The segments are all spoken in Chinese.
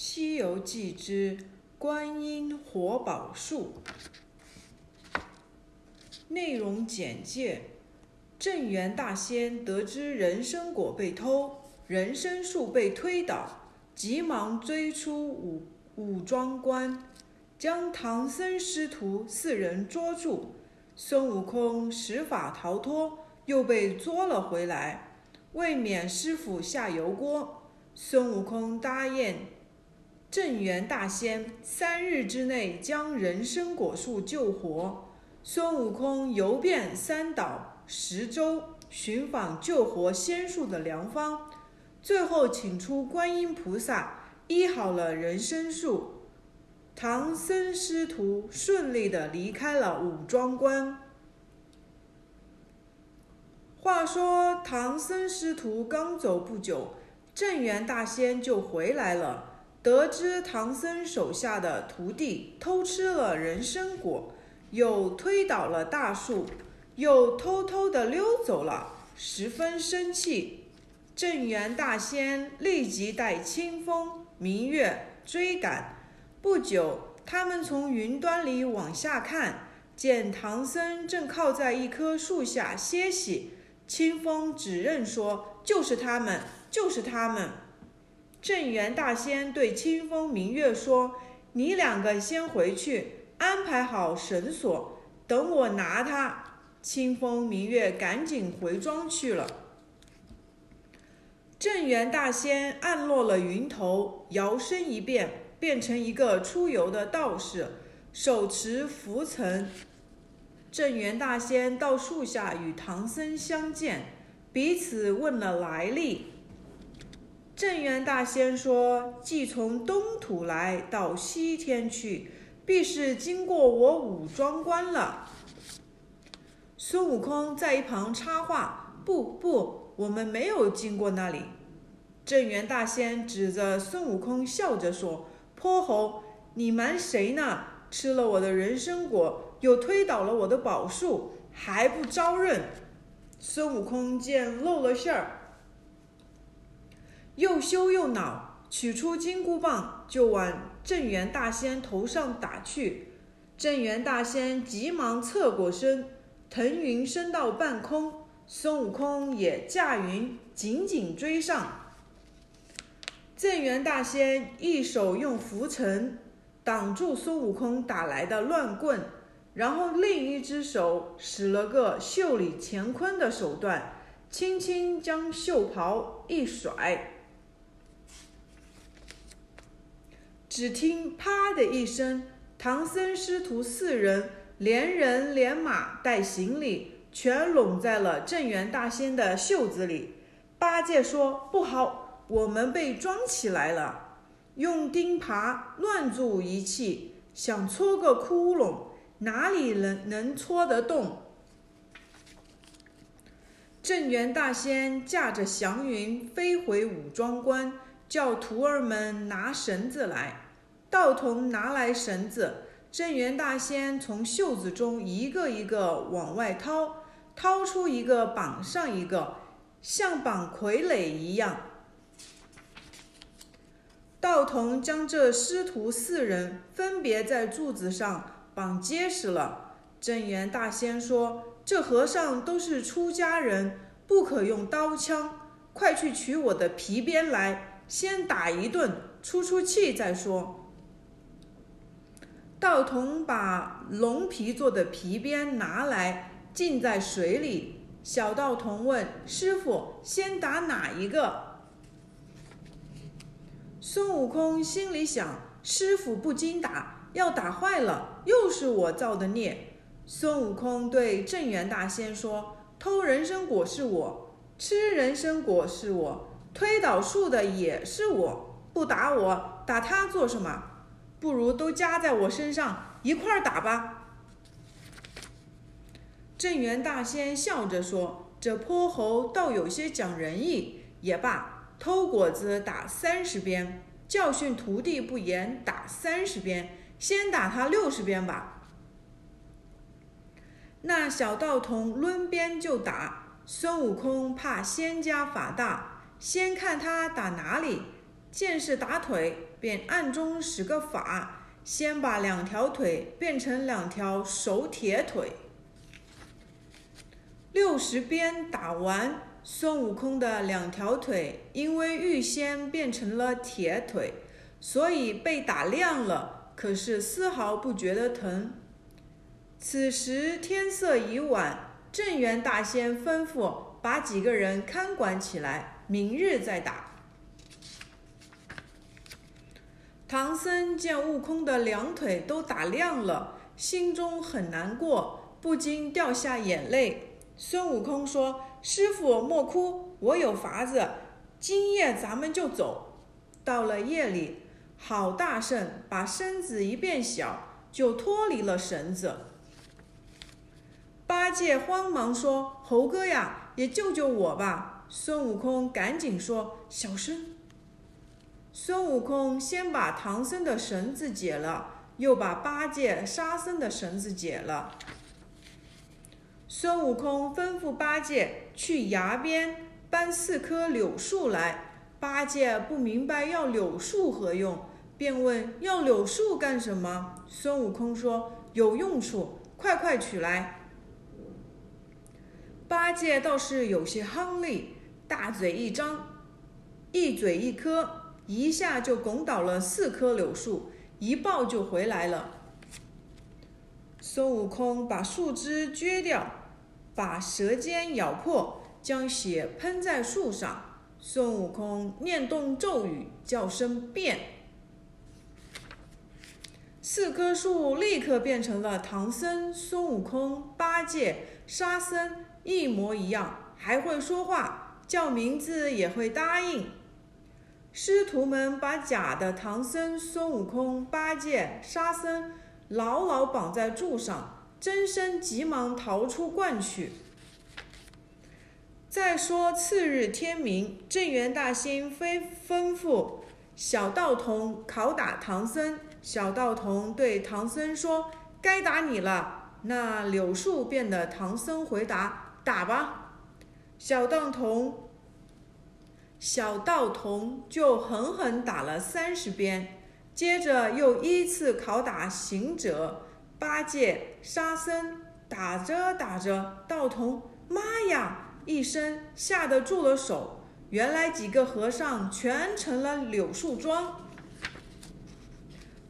西游记之观音活宝树。内容简介：镇元大仙得知人参果被偷，人参树被推倒，急忙追出五五庄观，将唐僧师徒四人捉住。孙悟空施法逃脱，又被捉了回来。为免师傅下油锅，孙悟空答应。镇元大仙三日之内将人参果树救活。孙悟空游遍三岛十洲，寻访救活仙树的良方，最后请出观音菩萨医好了人参树。唐僧师徒顺利的离开了五庄观。话说唐僧师徒刚走不久，镇元大仙就回来了。得知唐僧手下的徒弟偷吃了人参果，又推倒了大树，又偷偷的溜走了，十分生气。镇元大仙立即带清风明月追赶。不久，他们从云端里往下看，见唐僧正靠在一棵树下歇息。清风指认说：“就是他们，就是他们。”镇元大仙对清风明月说：“你两个先回去，安排好绳索，等我拿他。”清风明月赶紧回庄去了。镇元大仙按落了云头，摇身一变，变成一个出游的道士，手持拂尘。镇元大仙到树下与唐僧相见，彼此问了来历。镇元大仙说：“既从东土来到西天去，必是经过我五庄观了。”孙悟空在一旁插话：“不不，我们没有经过那里。”镇元大仙指着孙悟空笑着说：“泼猴，你瞒谁呢？吃了我的人参果，又推倒了我的宝树，还不招认？”孙悟空见露了馅儿。又羞又恼，取出金箍棒就往镇元大仙头上打去。镇元大仙急忙侧过身，腾云升到半空。孙悟空也驾云紧紧追上。镇元大仙一手用拂尘挡住孙悟空打来的乱棍，然后另一只手使了个袖里乾坤的手段，轻轻将袖袍一甩。只听“啪”的一声，唐僧师徒四人连人连马带行李，全拢在了镇元大仙的袖子里。八戒说：“不好，我们被装起来了！”用钉耙乱住一气，想戳个窟窿，哪里能能戳得动？镇元大仙驾着祥云飞回五庄观，叫徒儿们拿绳子来。道童拿来绳子，镇元大仙从袖子中一个一个往外掏，掏出一个绑上一个，像绑傀儡一样。道童将这师徒四人分别在柱子上绑结实了。镇元大仙说：“这和尚都是出家人，不可用刀枪，快去取我的皮鞭来，先打一顿，出出气再说。”道童把龙皮做的皮鞭拿来，浸在水里。小道童问师傅：“先打哪一个？”孙悟空心里想：“师傅不经打，要打坏了，又是我造的孽。”孙悟空对镇元大仙说：“偷人参果是我，吃人参果是我，推倒树的也是我。不打我，打他做什么？”不如都加在我身上一块儿打吧。镇元大仙笑着说：“这泼猴倒有些讲仁义，也罢，偷果子打三十鞭，教训徒弟不严打三十鞭，先打他六十鞭吧。”那小道童抡鞭就打孙悟空，怕仙家法大，先看他打哪里。见是打腿，便暗中使个法，先把两条腿变成两条熟铁腿。六十鞭打完，孙悟空的两条腿因为预先变成了铁腿，所以被打亮了，可是丝毫不觉得疼。此时天色已晚，镇元大仙吩咐把几个人看管起来，明日再打。唐僧见悟空的两腿都打亮了，心中很难过，不禁掉下眼泪。孙悟空说：“师傅莫哭，我有法子，今夜咱们就走。”到了夜里，好大圣把身子一变小，就脱离了绳子。八戒慌忙说：“猴哥呀，也救救我吧！”孙悟空赶紧说：“小声。”孙悟空先把唐僧的绳子解了，又把八戒、沙僧的绳子解了。孙悟空吩咐八戒去崖边搬四棵柳树来。八戒不明白要柳树何用，便问要柳树干什么。孙悟空说：“有用处，快快取来。”八戒倒是有些夯力，大嘴一张，一嘴一颗，一下就拱倒了四棵柳树，一抱就回来了。孙悟空把树枝撅掉，把舌尖咬破，将血喷在树上。孙悟空念动咒语，叫声变，四棵树立刻变成了唐僧、孙悟空、八戒、沙僧。一模一样，还会说话，叫名字也会答应。师徒们把假的唐僧、孙悟空、八戒、沙僧牢牢绑在柱上，真身急忙逃出观去。再说次日天明，镇元大仙非吩咐小道童拷打唐僧。小道童对唐僧说：“该打你了。”那柳树变的唐僧回答。打吧，小道童。小道童就狠狠打了三十鞭，接着又依次拷打行者、八戒、沙僧。打着打着，道童妈呀一声，吓得住了手。原来几个和尚全成了柳树桩。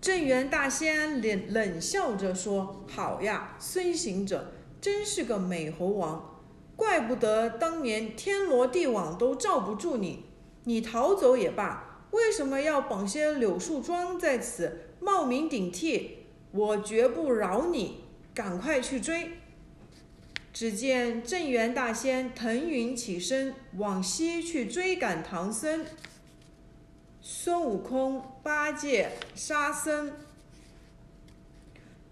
镇元大仙冷冷笑着说：“好呀，孙行者真是个美猴王。”怪不得当年天罗地网都罩不住你，你逃走也罢，为什么要绑些柳树桩在此冒名顶替？我绝不饶你！赶快去追！只见镇元大仙腾云起身，往西去追赶唐僧、孙悟空、八戒、沙僧。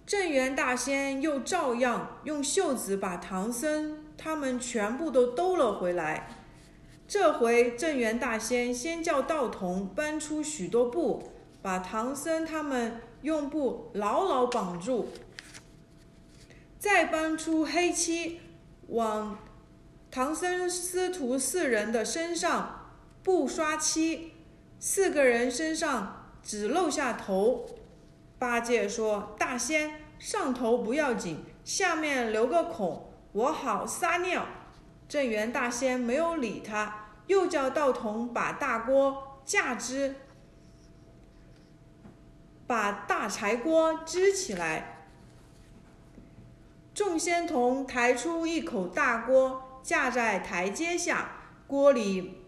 镇元大仙又照样用袖子把唐僧。他们全部都兜了回来。这回镇元大仙先叫道童搬出许多布，把唐僧他们用布牢牢绑住，再搬出黑漆，往唐僧师徒四人的身上布刷漆，四个人身上只露下头。八戒说：“大仙，上头不要紧，下面留个孔。”我好撒尿，镇元大仙没有理他，又叫道童把大锅架支，把大柴锅支起来。众仙童抬出一口大锅，架在台阶下，锅里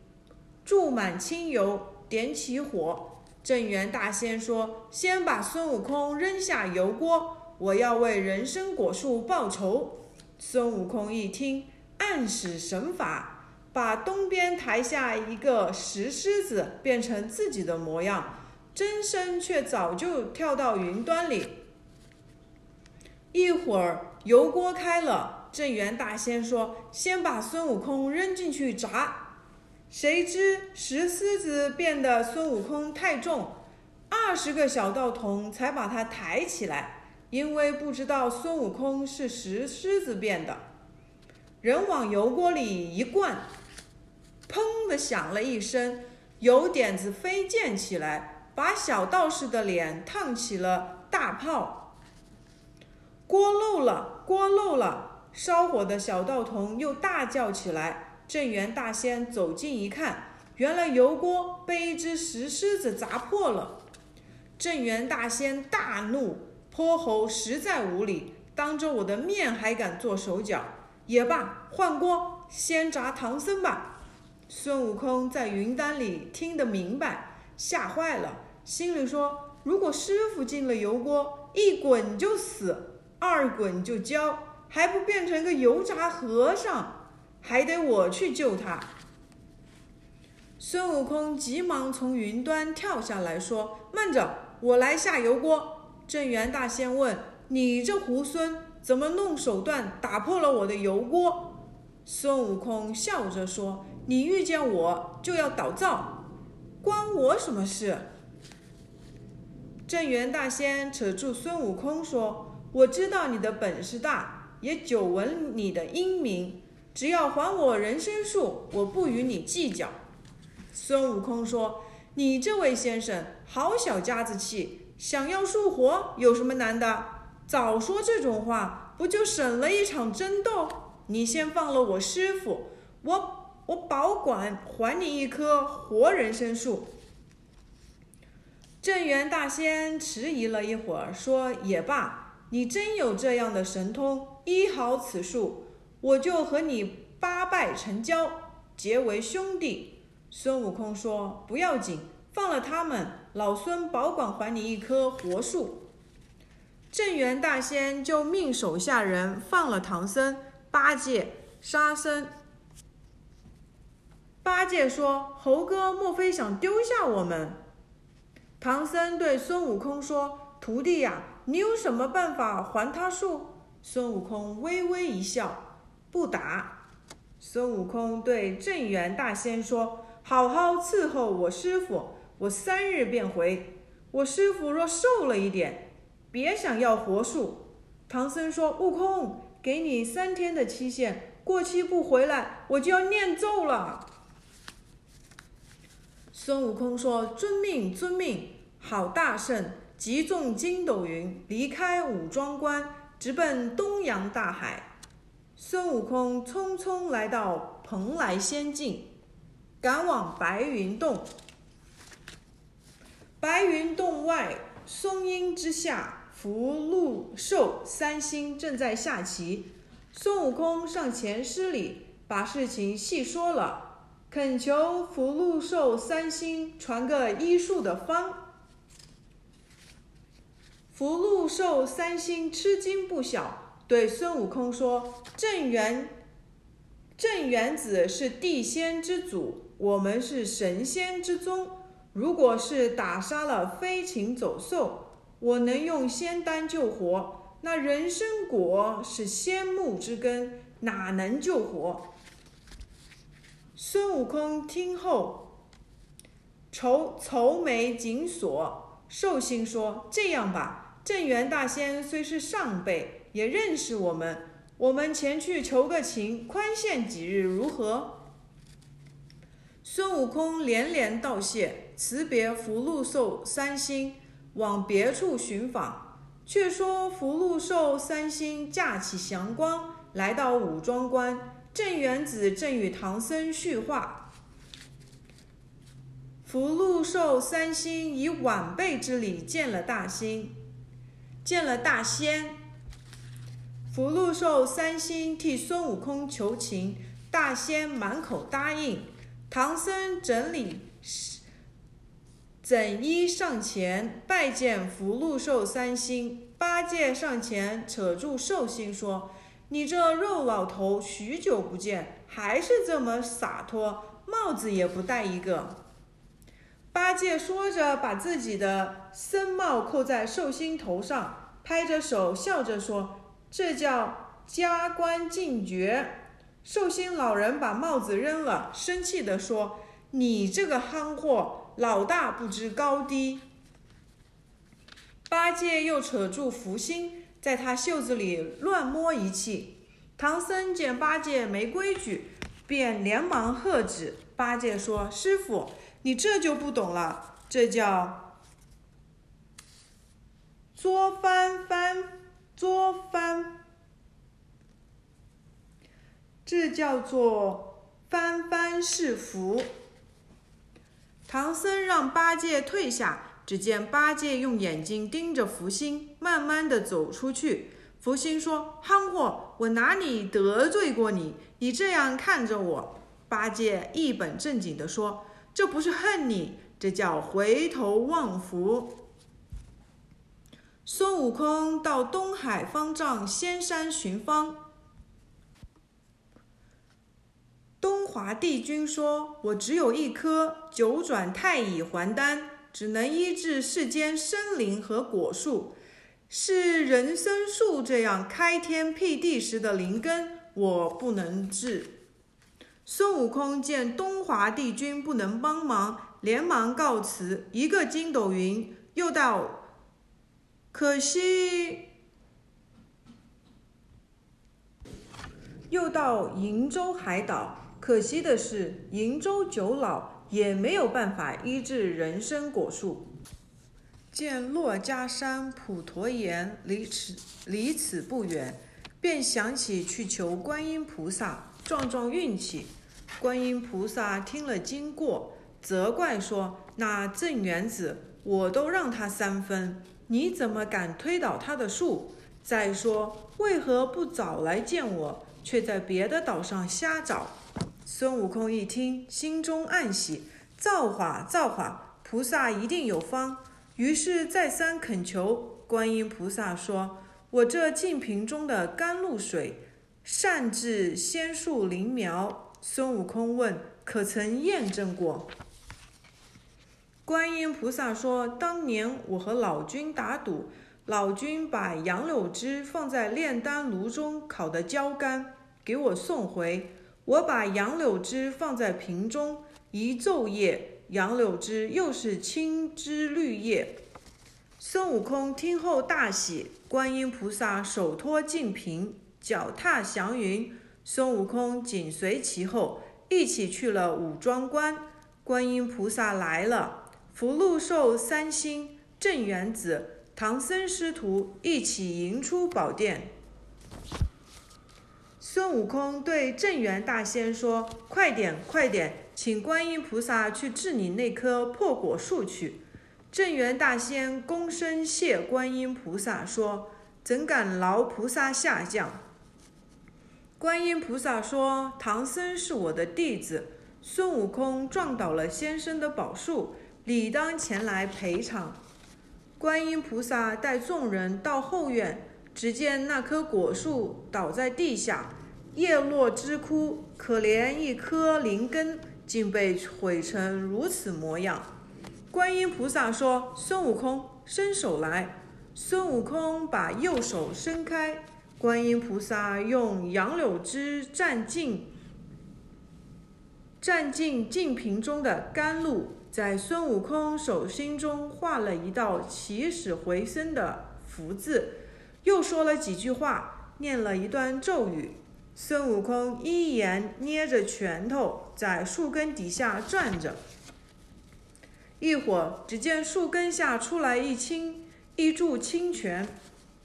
注满清油，点起火。镇元大仙说：“先把孙悟空扔下油锅，我要为人参果树报仇。”孙悟空一听，暗使神法，把东边台下一个石狮子变成自己的模样，真身却早就跳到云端里。一会儿油锅开了，镇元大仙说：“先把孙悟空扔进去炸。”谁知石狮子变得孙悟空太重，二十个小道童才把他抬起来。因为不知道孙悟空是石狮子变的，人往油锅里一灌，砰的响了一声，油点子飞溅起来，把小道士的脸烫起了大泡。锅漏了，锅漏了！烧火的小道童又大叫起来。镇元大仙走近一看，原来油锅被一只石狮子砸破了。镇元大仙大怒，泼猴实在无礼，当着我的面还敢做手脚。也罢，换锅，先炸唐僧吧。孙悟空在云丹里听得明白，吓坏了，心里说：如果师傅进了油锅，一滚就死，二滚就焦，还不变成个油炸和尚？还得我去救他。孙悟空急忙从云端跳下来说：“慢着，我来下油锅。”镇元大仙问：“你这猢狲，怎么弄手段打破了我的油锅？”孙悟空笑着说：“你遇见我就要捣灶，关我什么事？”镇元大仙扯住孙悟空说：“我知道你的本事大，也久闻你的英名。”只要还我人参树，我不与你计较。孙悟空说：“你这位先生好小家子气，想要树活有什么难的？早说这种话，不就省了一场争斗？你先放了我师傅，我我保管还你一棵活人参树。”镇元大仙迟疑了一会儿，说：“也罢，你真有这样的神通，医好此树。”我就和你八拜成交，结为兄弟。孙悟空说：“不要紧，放了他们，老孙保管还你一棵活树。”镇元大仙就命手下人放了唐僧、八戒、沙僧。八戒说：“猴哥莫非想丢下我们？”唐僧对孙悟空说：“徒弟呀，你有什么办法还他树？”孙悟空微微一笑。不打。孙悟空对镇元大仙说：“好好伺候我师傅，我三日便回。我师傅若瘦了一点，别想要活树。”唐僧说：“悟空，给你三天的期限，过期不回来，我就要念咒了。”孙悟空说：“遵命，遵命。”好大圣，急纵筋斗云，离开五庄关，直奔东洋大海。孙悟空匆匆来到蓬莱仙境，赶往白云洞。白云洞外，松阴之下，福禄寿三星正在下棋。孙悟空上前施礼，把事情细说了，恳求福禄寿三星传个医术的方。福禄寿三星吃惊不小。对孙悟空说：“镇元，镇元子是地仙之祖，我们是神仙之宗。如果是打杀了飞禽走兽，我能用仙丹救活；那人参果是仙木之根，哪能救活？”孙悟空听后，愁愁眉紧锁，寿星说：“这样吧，镇元大仙虽是上辈。”也认识我们，我们前去求个情，宽限几日如何？孙悟空连连道谢，辞别福禄寿三星，往别处寻访。却说福禄寿三星驾起祥光，来到五庄关，镇元子正与唐僧叙话。福禄寿三星以晚辈之礼见了大仙，见了大仙。福禄寿三星替孙悟空求情，大仙满口答应。唐僧整理整衣上前拜见福禄寿三星，八戒上前扯住寿星说：“你这肉老头，许久不见，还是这么洒脱，帽子也不戴一个。”八戒说着，把自己的僧帽扣在寿星头上，拍着手笑着说。这叫加官进爵。寿星老人把帽子扔了，生气地说：“你这个憨货，老大不知高低。”八戒又扯住福星，在他袖子里乱摸一气。唐僧见八戒没规矩，便连忙喝止。八戒说：“师傅，你这就不懂了，这叫作翻翻，作翻，这叫做翻翻是福。唐僧让八戒退下，只见八戒用眼睛盯着福星，慢慢的走出去。福星说：“憨货，我哪里得罪过你？你这样看着我。”八戒一本正经的说：“这不是恨你，这叫回头望福。”孙悟空到东海方丈仙山寻方。华帝君说：“我只有一颗九转太乙还丹，只能医治世间生灵和果树，是人参树这样开天辟地时的灵根，我不能治。”孙悟空见东华帝君不能帮忙，连忙告辞，一个筋斗云，又到，可惜，又到瀛洲海岛。可惜的是，瀛洲九老也没有办法医治人参果树。见珞珈山普陀岩离此离此不远，便想起去求观音菩萨撞撞运气。观音菩萨听了经过，责怪说：“那镇元子，我都让他三分，你怎么敢推倒他的树？再说，为何不早来见我，却在别的岛上瞎找？”孙悟空一听，心中暗喜，造化造化，菩萨一定有方。于是再三恳求观音菩萨说：“我这净瓶中的甘露水，善治仙树灵苗。”孙悟空问：“可曾验证过？”观音菩萨说：“当年我和老君打赌，老君把杨柳枝放在炼丹炉中烤得焦干，给我送回。我把杨柳枝放在瓶中，一昼夜，杨柳枝又是青枝绿叶。”孙悟空听后大喜，观音菩萨手托净瓶，脚踏祥云。孙悟空紧随其后，一起去了五庄观。观音菩萨来了，福禄寿三星、镇元子、唐僧师徒一起迎出宝殿。孙悟空对镇元大仙说：“快点，快点，请观音菩萨去治你那棵破果树去。”镇元大仙躬身谢观音菩萨说：“怎敢劳菩萨下降？”观音菩萨说：“唐僧是我的弟子，孙悟空撞倒了先生的宝树，理当前来赔偿。”观音菩萨带众人到后院，只见那棵果树倒在地下，叶落枝枯，可怜一颗灵根竟被毁成如此模样。观音菩萨说：“孙悟空，伸手来。”孙悟空把右手伸开。观音菩萨用杨柳枝蘸尽蘸进净瓶中的甘露，在孙悟空手心中画了一道起死回生的福字，又说了几句话，念了一段咒语。孙悟空依言捏着拳头在树根底下转着，一会儿，只见树根下出来一清一柱清泉。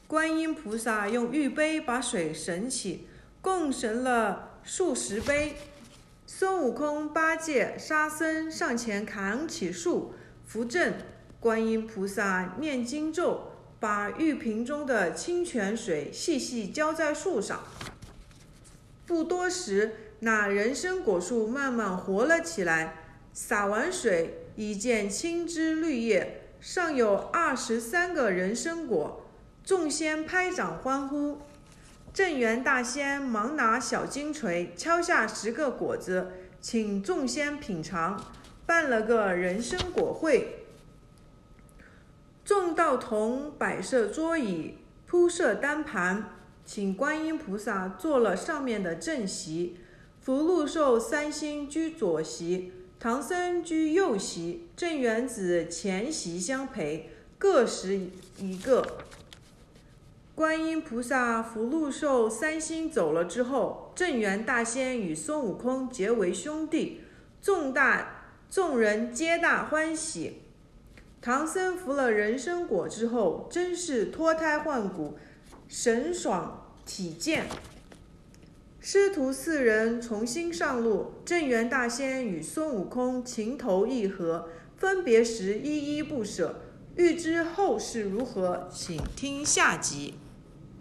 观音菩萨用玉杯把水神起，共神了数十杯。孙悟空、八戒、沙僧上前扛起树扶正。观音菩萨念经咒，把玉瓶中的清泉水细细浇在树上。不多时，那人参果树慢慢活了起来。洒完水，已见青枝绿叶，上有二十三个人参果。众仙拍掌欢呼，镇元大仙忙拿小金锤敲下十个果子，请众仙品尝，办了个人参果会。众道童摆设桌椅，铺设单盘，请观音菩萨坐了上面的正席，福禄寿三星居左席，唐僧居右席，镇元子前席相陪，各食一个。观音菩萨、福禄寿三星走了之后，镇元大仙与孙悟空结为兄弟。众大众人皆大欢喜。唐僧服了人参果之后，真是脱胎换骨，神爽体健。师徒四人重新上路，镇元大仙与孙悟空情投意合，分别时依依不舍。欲知后事如何，请听下集。